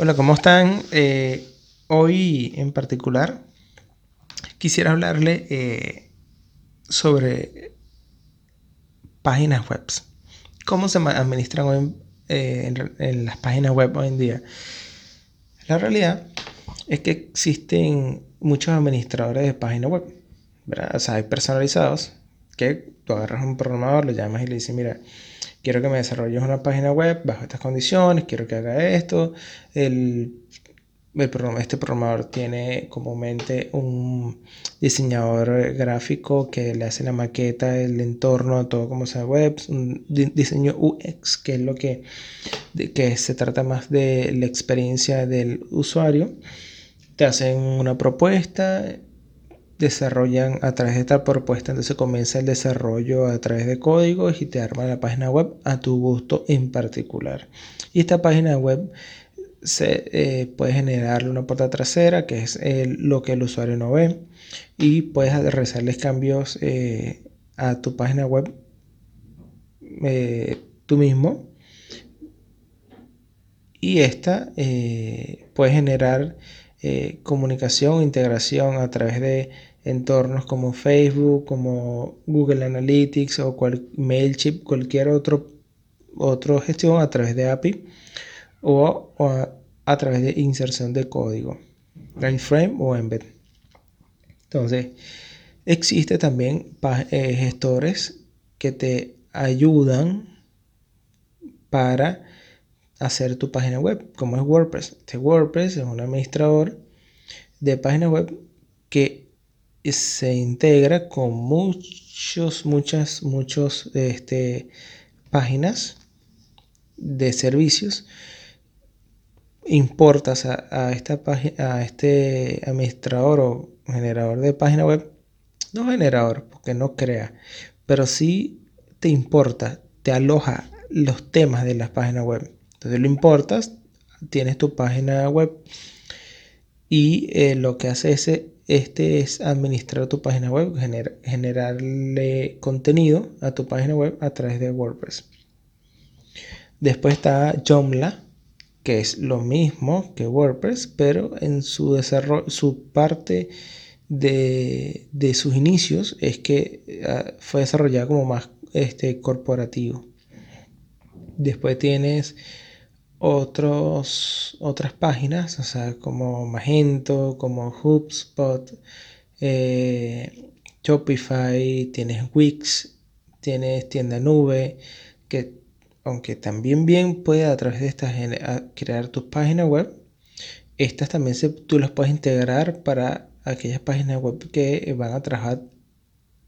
Hola, ¿cómo están? Eh, hoy en particular quisiera hablarle eh, sobre páginas web. ¿Cómo se administran eh, en, las páginas web hoy en día? La realidad es que existen muchos administradores de páginas web. O sea, hay personalizados que tú agarras un programador, lo llamas y le dices, mira, quiero que me desarrolles una página web bajo estas condiciones, quiero que haga esto. El, este programador tiene comúnmente un diseñador gráfico que le hace la maqueta, el entorno, todo como sea web, un diseño UX, que es lo que, que se trata más de la experiencia del usuario. Te hacen una propuesta, desarrollan a través de esta propuesta, entonces comienza el desarrollo a través de códigos y te arma la página web a tu gusto en particular. Y esta página web se eh, puede generar una puerta trasera, que es lo que el usuario no ve, y puedes realizarles cambios eh, a tu página web eh, tú mismo. Y esta puede generar comunicación, integración a través de entornos como Facebook, como Google Analytics o cual, Mailchimp, cualquier otro, otro gestión a través de API o, a, través de inserción de código, frame o embed. Entonces, existe también eh, gestores que te ayudan para hacer tu página web, como es WordPress. Este WordPress es un administrador de página web que se integra con muchos, muchas, muchos este, páginas de servicios. Importas a, esta página, a este administrador o generador de página web, no generador, porque no crea, pero sí te importa, te aloja los temas de las páginas web. Entonces lo importas, tienes tu página web y eh, lo que hace es este es administrar tu página web, generarle contenido a tu página web a través de WordPress. Después está Joomla, que es lo mismo que WordPress, pero en su desarrollo, su parte de, sus inicios es que ah, fue desarrollada como más este, corporativo. Después tienes otros, otras páginas, o sea, como Magento, como HubSpot, eh, Shopify, tienes Wix, tienes tienda nube, que aunque también bien puede a través de estas crear tus páginas web, estas también se, tú las puedes integrar para aquellas páginas web que van a trabajar,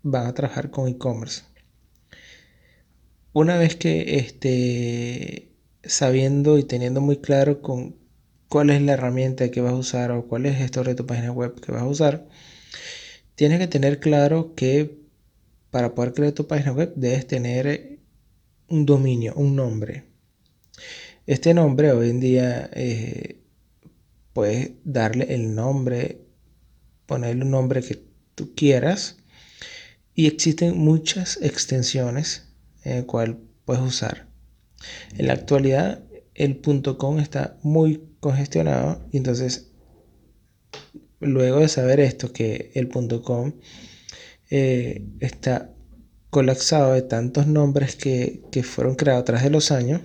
van a trabajar con e-commerce. Una vez que este, sabiendo y teniendo muy claro con cuál es la herramienta que vas a usar o cuál es el gestor de tu página web que vas a usar, tienes que tener claro que para poder crear tu página web debes tener un dominio, un nombre. Este nombre hoy en día eh, puedes darle el nombre, ponerle un nombre que tú quieras y existen muchas extensiones en el cual puedes usar. En la actualidad el .com está muy congestionado y entonces luego de saber esto que el .com eh, está colapsado de tantos nombres que, fueron creados tras de los años,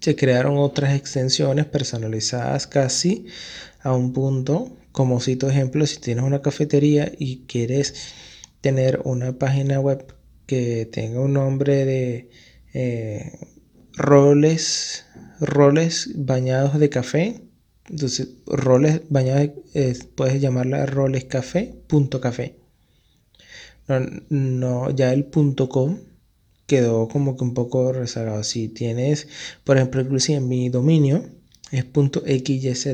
se crearon otras extensiones personalizadas casi a un punto, como cito ejemplo, si tienes una cafetería y quieres tener una página web que tenga un nombre de eh, roles, roles bañados de café. Entonces, roles bañados, puedes llamarla roles café, punto café. no, ya el punto .com quedó como que un poco rezagado. Si tienes, por ejemplo, inclusive en mi dominio es .xyz.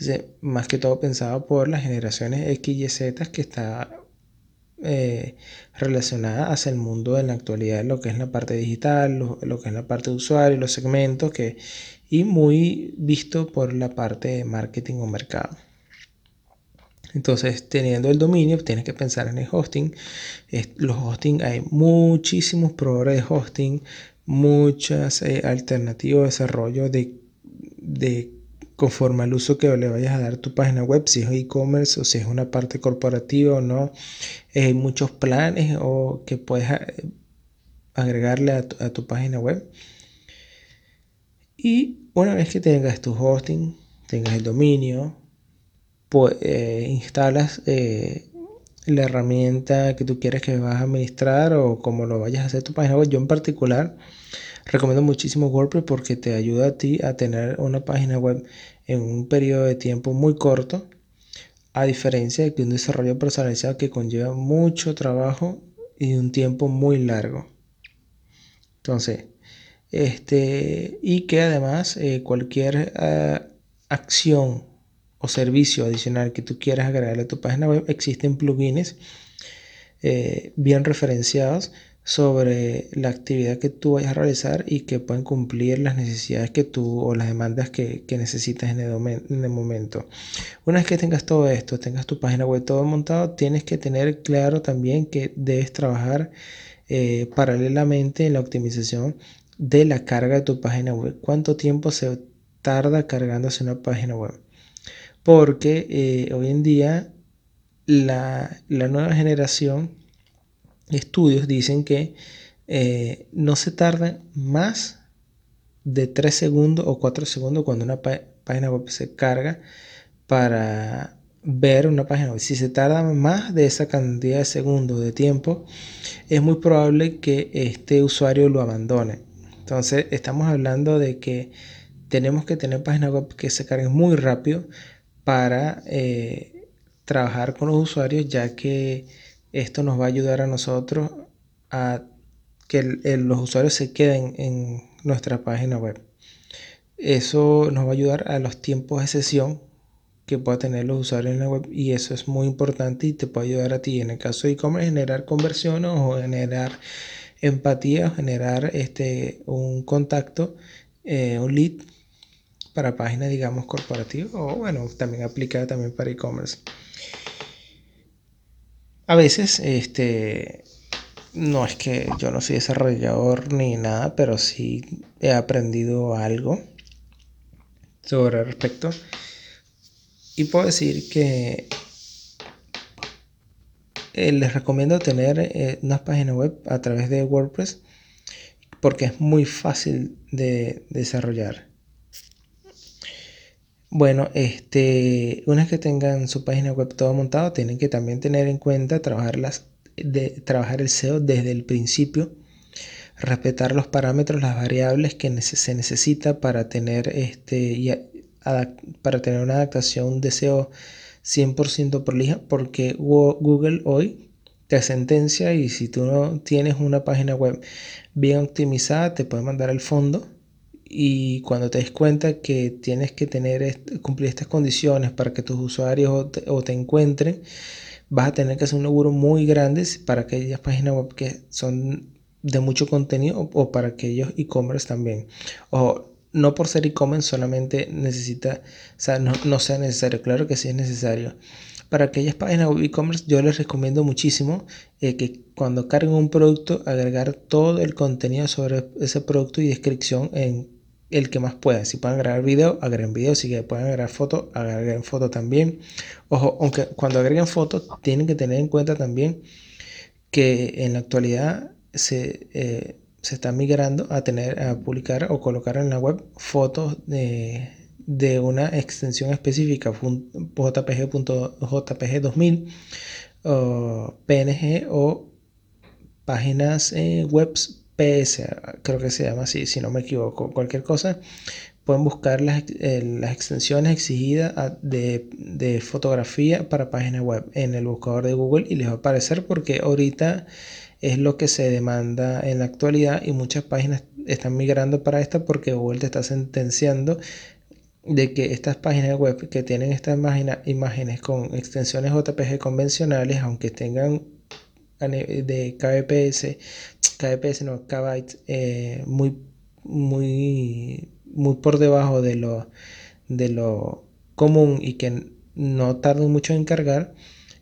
Entonces, más que todo pensado por las generaciones X y Z que está eh, relacionada hacia el mundo en la actualidad, lo que es la parte digital, lo, que es la parte de usuario, los segmentos, que, y muy visto por la parte de marketing o mercado. Entonces, teniendo el dominio, tienes que pensar en el hosting. los hosting, hay muchísimos proveedores de hosting, muchas eh, alternativas de desarrollo de, de conforme al uso que le vayas a dar tu página web, si es e-commerce o si es una parte corporativa o no. Hay muchos planes o que puedes eh, agregarle a tu, página web. Y una vez que tengas tu hosting, tengas el dominio, pues, eh, instalas eh, la herramienta que tú quieres que vas a administrar o como lo vayas a hacer tu página web. Yo en particular recomiendo muchísimo WordPress porque te ayuda a ti a tener una página web en un periodo de tiempo muy corto, a diferencia de que un desarrollo personalizado que conlleva mucho trabajo y un tiempo muy largo. Entonces, este, y que además eh, cualquier eh, acción o servicio adicional que tú quieras agregarle a tu página web, existen plugins eh, bien referenciados sobre la actividad que tú vayas a realizar y que pueden cumplir las necesidades que tú o las demandas que, necesitas en el, en el, momento. Una vez que tengas todo esto, tengas tu página web todo montado, tienes que tener claro también que debes trabajar eh, paralelamente en la optimización de la carga de tu página web. ¿Cuánto tiempo se tarda cargándose una página web? Porque eh, hoy en día la, la nueva generación estudios dicen que eh, no se tarda más de 3 segundos o 4 segundos cuando una página web se carga para ver una página web. Si se tarda más de esa cantidad de segundos de tiempo, es muy probable que este usuario lo abandone. Entonces, estamos hablando de que tenemos que tener páginas web que se carguen muy rápido para eh, trabajar con los usuarios, ya que esto nos va a ayudar a nosotros a que los usuarios se queden en nuestra página web. Eso nos va a ayudar a los tiempos de sesión que pueda tener los usuarios en la web y eso es muy importante y te puede ayudar a ti en el caso de e-commerce generar conversiones o generar empatía o generar este, un contacto, eh, un lead para páginas digamos corporativas o bueno también aplica también para e-commerce. A veces, este, no es que yo no soy desarrollador ni nada, pero sí he aprendido algo sobre el respecto. Y puedo decir que eh, les recomiendo tener eh, una página web a través de WordPress porque es muy fácil de desarrollar. Bueno, este, una vez que tengan su página web todo montado, tienen que también tener en cuenta trabajar, de, trabajar el SEO desde el principio, respetar los parámetros, las variables que se necesita para tener, este, para tener una adaptación de SEO 100% prolija, porque Google hoy te sentencia y si tú no tienes una página web bien optimizada, te puede mandar al fondo y cuando te des cuenta que tienes que tener cumplir estas condiciones para que tus usuarios o te, encuentren, vas a tener que hacer un laburo muy grande para aquellas páginas web que son de mucho contenido o, para aquellos e-commerce también. O no por ser e-commerce solamente necesita, o sea, no, sea necesario, claro que sí es necesario. Para aquellas páginas web e-commerce yo les recomiendo muchísimo eh, que cuando carguen un producto agregar todo el contenido sobre ese producto y descripción en el que más pueda. Si pueden agregar video, agreguen video. Si pueden agregar foto, agreguen foto también. Ojo, aunque cuando agreguen fotos, tienen que tener en cuenta también que en la actualidad se, eh, se está migrando a tener, a publicar o colocar en la web fotos de, una extensión específica, JPG, 2000, o PNG o páginas eh, webs Creo que se llama así, si no me equivoco, cualquier cosa, pueden buscar las, las extensiones exigidas de, de, fotografía para página web en el buscador de Google y les va a aparecer porque ahorita es lo que se demanda en la actualidad y muchas páginas están migrando para esta porque Google te está sentenciando de que estas páginas web que tienen estas imágenes con extensiones JPG convencionales, aunque tengan de kbps, kbps no, kbytes, eh, muy, muy, muy por debajo de lo, de lo común y que no tardan mucho en cargar,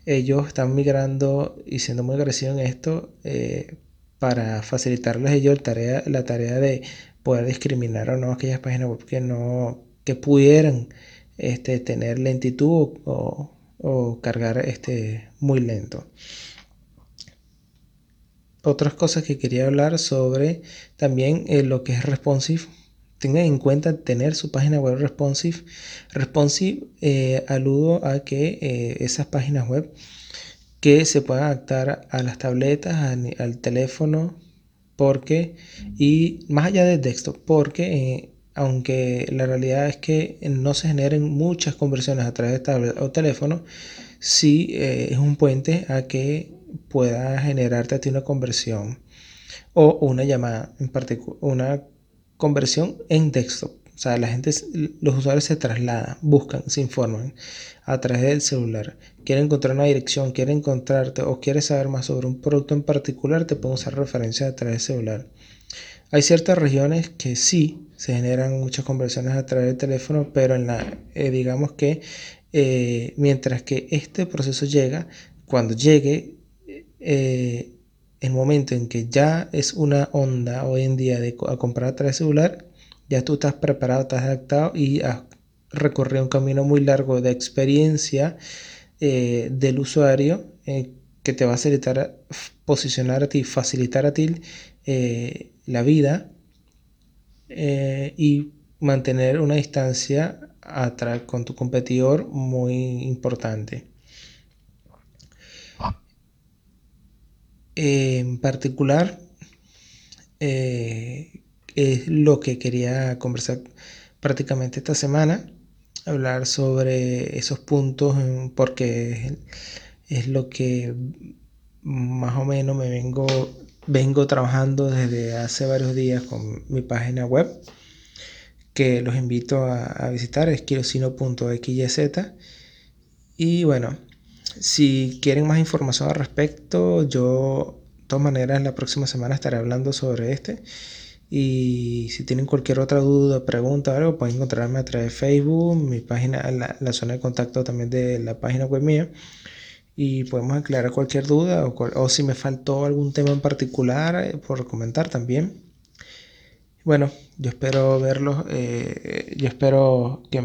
ellos están migrando y siendo muy agresivos en esto eh, para facilitarles ellos tarea, la tarea de poder discriminar o no aquellas páginas web que no que pudieran este, tener lentitud o, o cargar este, muy lento otras cosas que quería hablar sobre también eh, lo que es responsive. Tengan en cuenta tener su página web responsive. Responsive eh, aludo a que eh, esas páginas web que se puedan adaptar a las tabletas, al teléfono, porque, y más allá de texto, porque aunque la realidad es que no se generen muchas conversiones a través de tablet o teléfono, sí es un puente a que pueda generarte a ti una conversión o una llamada en particular, una conversión en texto. O sea, la gente, los usuarios se trasladan, buscan, se informan a través del celular. Quieren encontrar una dirección, quieren encontrarte o quieren saber más sobre un producto en particular, te pueden usar referencias a través del celular. Hay ciertas regiones que sí se generan muchas conversiones a través del teléfono, pero en la, eh, digamos que eh, mientras que este proceso llega, cuando llegue, eh, el momento en que ya es una onda hoy en día de a comprar a través celular, ya tú estás preparado, estás adaptado y has recorrido un camino muy largo de experiencia eh, del usuario eh, que te va a facilitar posicionar a ti, facilitar a ti la vida y mantener una distancia con tu competidor muy importante. En particular eh, es lo que quería conversar prácticamente esta semana, hablar sobre esos puntos porque es, lo que más o menos me vengo, vengo trabajando desde hace varios días con mi página web que los invito a, visitar es kirosino.xyz y bueno si quieren más información al respecto, yo de todas maneras la próxima semana estaré hablando sobre este. Y si tienen cualquier otra duda, pregunta o algo, pueden encontrarme a través de Facebook, mi página, la, zona de contacto también de la página web mía. Y podemos aclarar cualquier duda o, o si me faltó algún tema en particular eh, por comentar también. Bueno, yo espero verlos, eh, yo espero que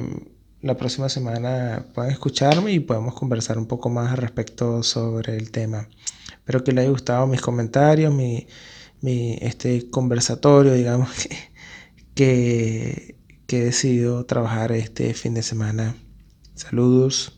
la próxima semana puedan escucharme y podemos conversar un poco más al respecto sobre el tema. Espero que les haya gustado mis comentarios, mi, este conversatorio, digamos, que, que he decidido trabajar este fin de semana. Saludos.